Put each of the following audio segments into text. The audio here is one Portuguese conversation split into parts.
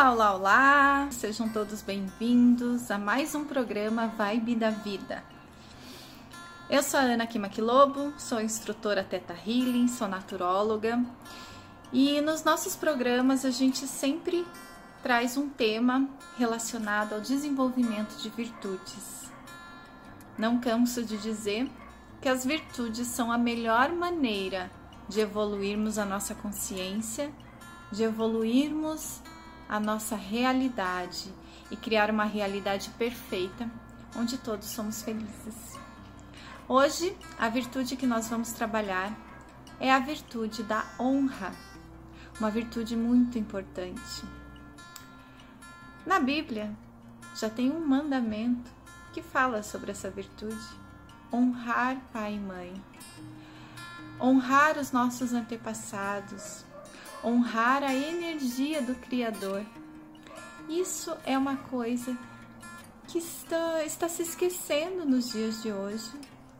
Olá, olá, olá! Sejam todos bem-vindos a mais um programa Vibe da Vida. Eu sou a Ana Kimakilobo, sou instrutora Teta Healing, sou naturóloga e nos nossos programas a gente sempre traz um tema relacionado ao desenvolvimento de virtudes. Não canso de dizer que as virtudes são a melhor maneira de evoluirmos a nossa consciência, de evoluirmos a nossa realidade e criar uma realidade perfeita onde todos somos felizes. Hoje, a virtude que nós vamos trabalhar é a virtude da honra, uma virtude muito importante. Na Bíblia, já tem um mandamento que fala sobre essa virtude: honrar pai e mãe honrar os nossos antepassados, honrar a energia do Criador. Isso é uma coisa que está, está se esquecendo nos dias de hoje,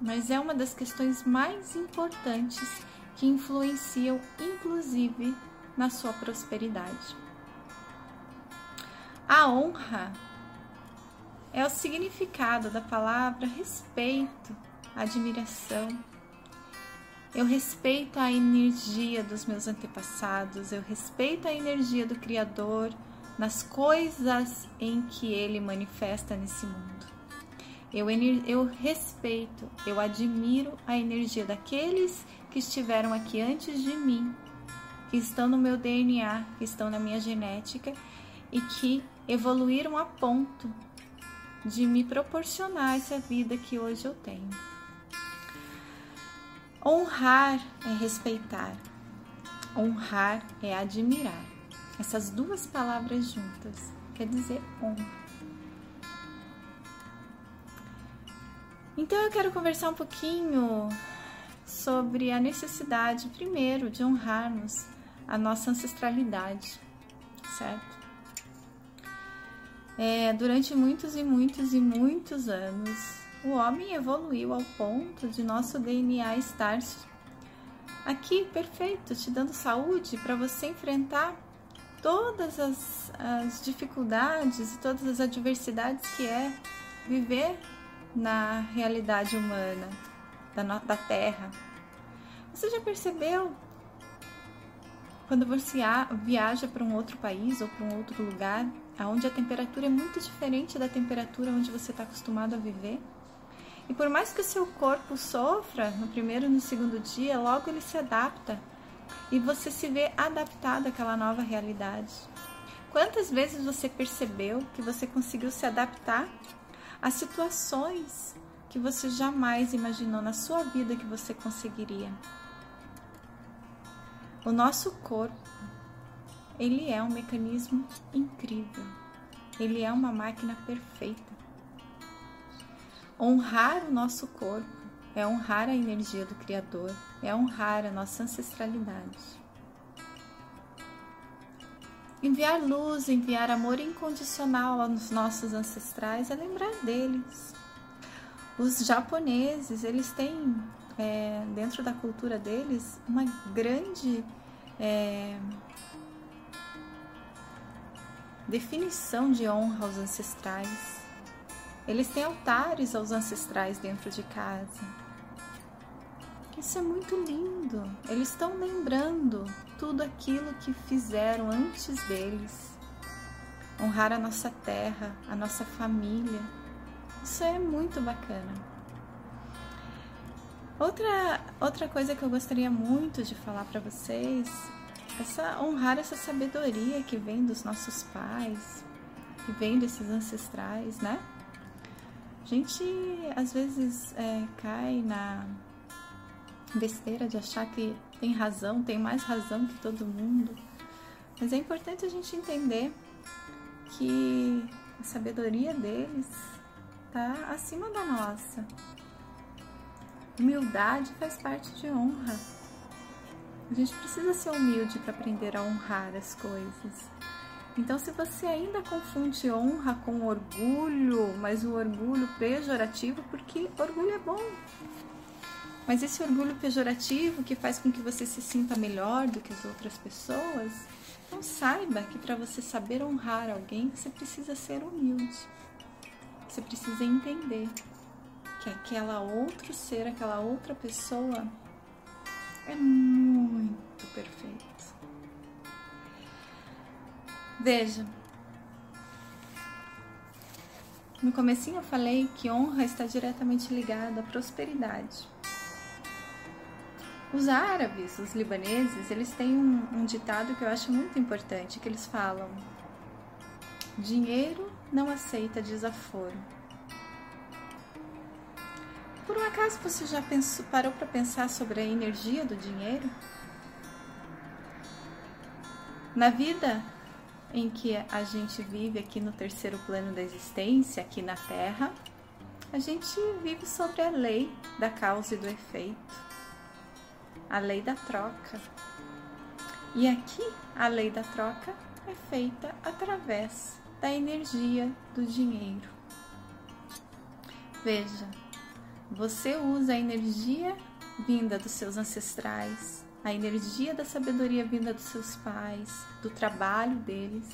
mas é uma das questões mais importantes que influenciam, inclusive, na sua prosperidade. A honra é o significado da palavra respeito, admiração, eu respeito a energia dos meus antepassados, eu respeito a energia do Criador nas coisas em que ele manifesta nesse mundo. Eu, eu respeito, eu admiro a energia daqueles que estiveram aqui antes de mim, que estão no meu DNA, que estão na minha genética e que evoluíram a ponto de me proporcionar essa vida que hoje eu tenho. Honrar é respeitar, honrar é admirar. Essas duas palavras juntas quer dizer honra. Então eu quero conversar um pouquinho sobre a necessidade, primeiro, de honrarmos a nossa ancestralidade, certo? É, durante muitos e muitos e muitos anos, o homem evoluiu ao ponto de nosso DNA estar aqui perfeito, te dando saúde para você enfrentar todas as, as, dificuldades e todas as adversidades que é viver na realidade humana da, da Terra. Você já percebeu quando você viaja para um outro país ou para um outro lugar, onde a temperatura é muito diferente da temperatura onde você está acostumado a viver? E por mais que o seu corpo sofra no primeiro e no segundo dia, logo ele se adapta e você se vê adaptado àquela nova realidade. Quantas vezes você percebeu que você conseguiu se adaptar a situações que você jamais imaginou na sua vida que você conseguiria? O nosso corpo, ele é um mecanismo incrível. Ele é uma máquina perfeita. Honrar o nosso corpo é honrar a energia do Criador, é honrar a nossa ancestralidade. Enviar luz, enviar amor incondicional aos nossos ancestrais é lembrar deles. Os japoneses, eles têm é, dentro da cultura deles uma grande é, definição de honra aos ancestrais. Eles têm altares aos ancestrais dentro de casa. Isso é muito lindo. Eles estão lembrando tudo aquilo que fizeram antes deles. Honrar a nossa terra, a nossa família. Isso é muito bacana. Outra, outra coisa que eu gostaria muito de falar para vocês essa honrar essa sabedoria que vem dos nossos pais, que vem desses ancestrais, né? A gente às vezes é, cai na besteira de achar que tem razão, tem mais razão que todo mundo. Mas é importante a gente entender que a sabedoria deles está acima da nossa. Humildade faz parte de honra. A gente precisa ser humilde para aprender a honrar as coisas. Então, se você ainda confunde honra com orgulho, mas o orgulho pejorativo, porque orgulho é bom. Mas esse orgulho pejorativo que faz com que você se sinta melhor do que as outras pessoas, Então saiba que para você saber honrar alguém, você precisa ser humilde. Você precisa entender que aquela outro ser, aquela outra pessoa é muito perfeito. Veja, no comecinho eu falei que honra está diretamente ligada à prosperidade. Os árabes, os libaneses, eles têm um, um ditado que eu acho muito importante, que eles falam: dinheiro não aceita desaforo. Por um acaso você já pensou, parou para pensar sobre a energia do dinheiro? Na vida em que a gente vive aqui no terceiro plano da existência, aqui na Terra, a gente vive sobre a lei da causa e do efeito a lei da troca. E aqui a lei da troca é feita através da energia do dinheiro. Veja, você usa a energia vinda dos seus ancestrais, a energia da sabedoria vinda dos seus pais, do trabalho deles,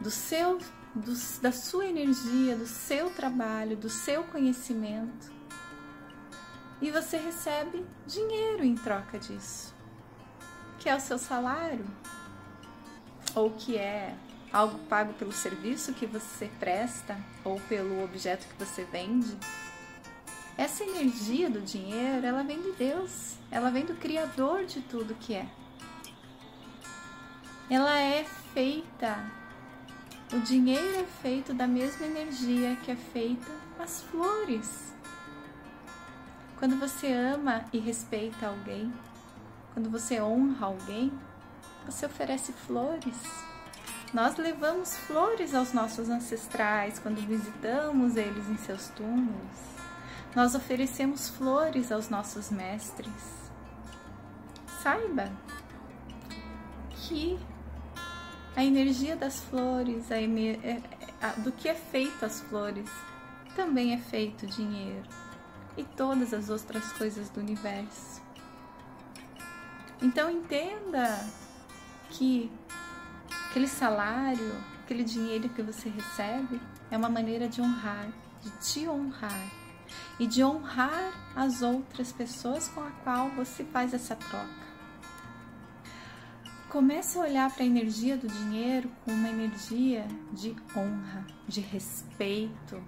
do seu, do, da sua energia, do seu trabalho, do seu conhecimento e você recebe dinheiro em troca disso, que é o seu salário, ou que é algo pago pelo serviço que você presta ou pelo objeto que você vende. Essa energia do dinheiro, ela vem de Deus, ela vem do Criador de tudo que é. Ela é feita, o dinheiro é feito da mesma energia que é feita as flores. Quando você ama e respeita alguém, quando você honra alguém, você oferece flores. Nós levamos flores aos nossos ancestrais quando visitamos eles em seus túmulos. Nós oferecemos flores aos nossos mestres. Saiba que a energia das flores, a, é, é, do que é feito as flores, também é feito dinheiro e todas as outras coisas do universo. Então entenda que aquele salário, aquele dinheiro que você recebe é uma maneira de honrar, de te honrar e de honrar as outras pessoas com a qual você faz essa troca. Comece a olhar para a energia do dinheiro com uma energia de honra, de respeito,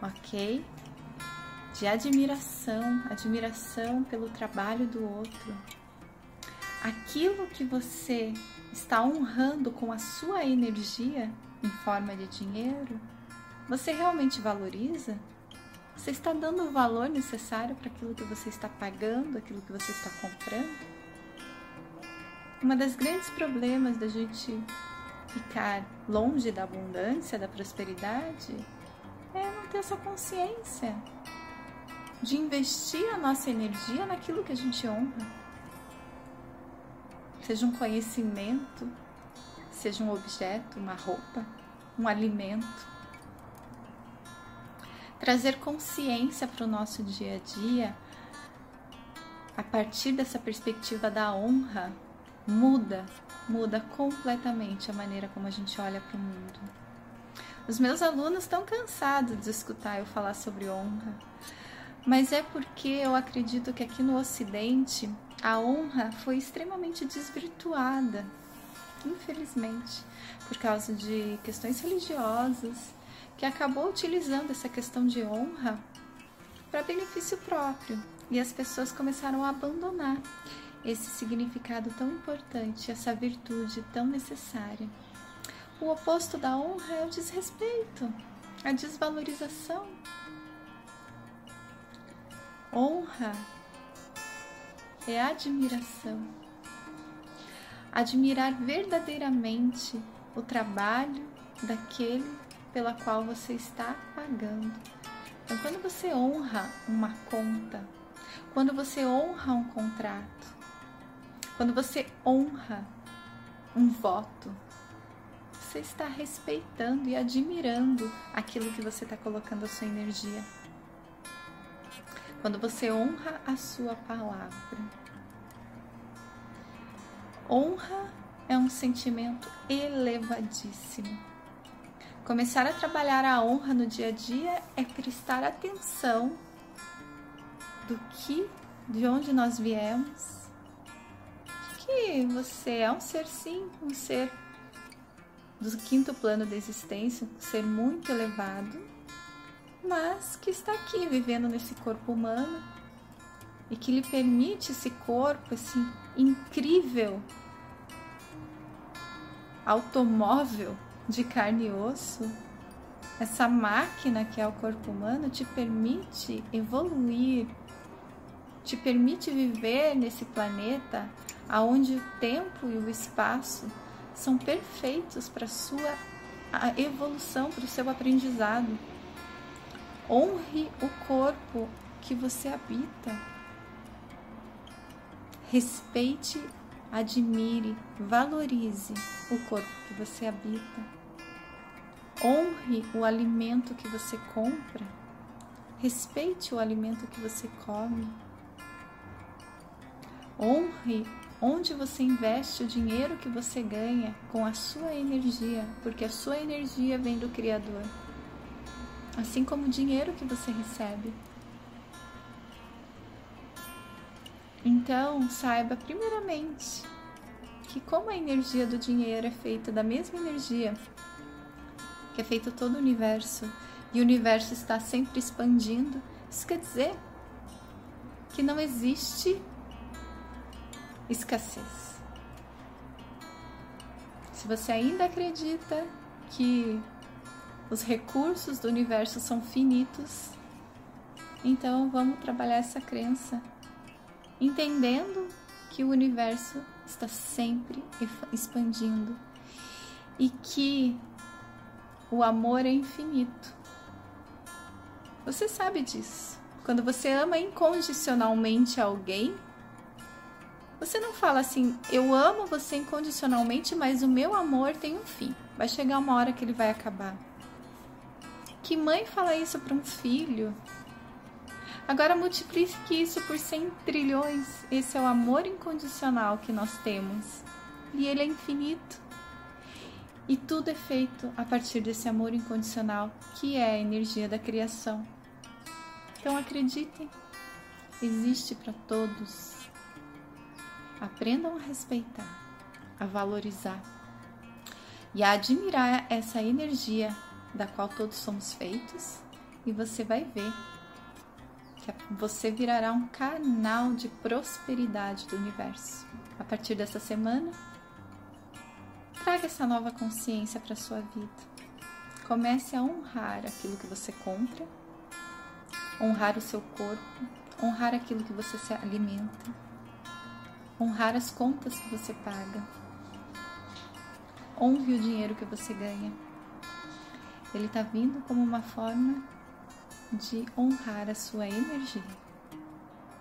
ok? de admiração, admiração pelo trabalho do outro. Aquilo que você está honrando com a sua energia em forma de dinheiro, você realmente valoriza? Você está dando o valor necessário para aquilo que você está pagando, aquilo que você está comprando? Uma das grandes problemas da gente ficar longe da abundância, da prosperidade, é não ter essa consciência de investir a nossa energia naquilo que a gente honra. Seja um conhecimento, seja um objeto, uma roupa, um alimento. Trazer consciência para o nosso dia a dia a partir dessa perspectiva da honra muda, muda completamente a maneira como a gente olha para o mundo. Os meus alunos estão cansados de escutar eu falar sobre honra, mas é porque eu acredito que aqui no Ocidente a honra foi extremamente desvirtuada, infelizmente, por causa de questões religiosas, que acabou utilizando essa questão de honra para benefício próprio e as pessoas começaram a abandonar esse significado tão importante, essa virtude tão necessária. O oposto da honra é o desrespeito, a desvalorização Honra é admiração. Admirar verdadeiramente o trabalho daquele pela qual você está pagando. Então, quando você honra uma conta, quando você honra um contrato, quando você honra um voto, você está respeitando e admirando aquilo que você está colocando a sua energia quando você honra a sua palavra. Honra é um sentimento elevadíssimo. Começar a trabalhar a honra no dia a dia é prestar atenção do que, de onde nós viemos, que você é um ser sim, um ser do quinto plano da existência, um ser muito elevado, mas que está aqui vivendo nesse corpo humano e que lhe permite esse corpo, esse incrível automóvel de carne e osso, essa máquina que é o corpo humano te permite evoluir, te permite viver nesse planeta aonde o tempo e o espaço são perfeitos para sua evolução, para o seu aprendizado. Honre o corpo que você habita. Respeite, admire, valorize o corpo que você habita. Honre o alimento que você compra. Respeite o alimento que você come. Honre onde você investe o dinheiro que você ganha com a sua energia, porque a sua energia vem do Criador, assim como o dinheiro que você recebe. Então, saiba primeiramente que como a energia do dinheiro é feita da mesma energia que é feito todo o universo e o universo está sempre expandindo, isso quer dizer que não existe escassez. Se você ainda acredita que os recursos do universo são finitos, então vamos trabalhar essa crença, entendendo que o universo está sempre expandindo e que o amor é infinito. Você sabe disso. Quando você ama incondicionalmente alguém, você não fala assim, eu amo você incondicionalmente, mas o meu amor tem um fim. Vai chegar uma hora que ele vai acabar. Que mãe fala isso para um filho? Agora multiplique isso por 100 trilhões. Esse é o amor incondicional que nós temos. E ele é infinito. E tudo é feito a partir desse amor incondicional, que é a energia da criação. Então acreditem, existe para todos. Aprendam a respeitar, a valorizar e a admirar essa energia da qual todos somos feitos, e você vai ver que você virará um canal de prosperidade do universo. A partir dessa semana, traga essa nova consciência para sua vida. Comece a honrar aquilo que você compra, honrar o seu corpo, honrar aquilo que você se alimenta honrar as contas que você paga. Honre o dinheiro que você ganha. Ele está vindo como uma forma de honrar a sua energia.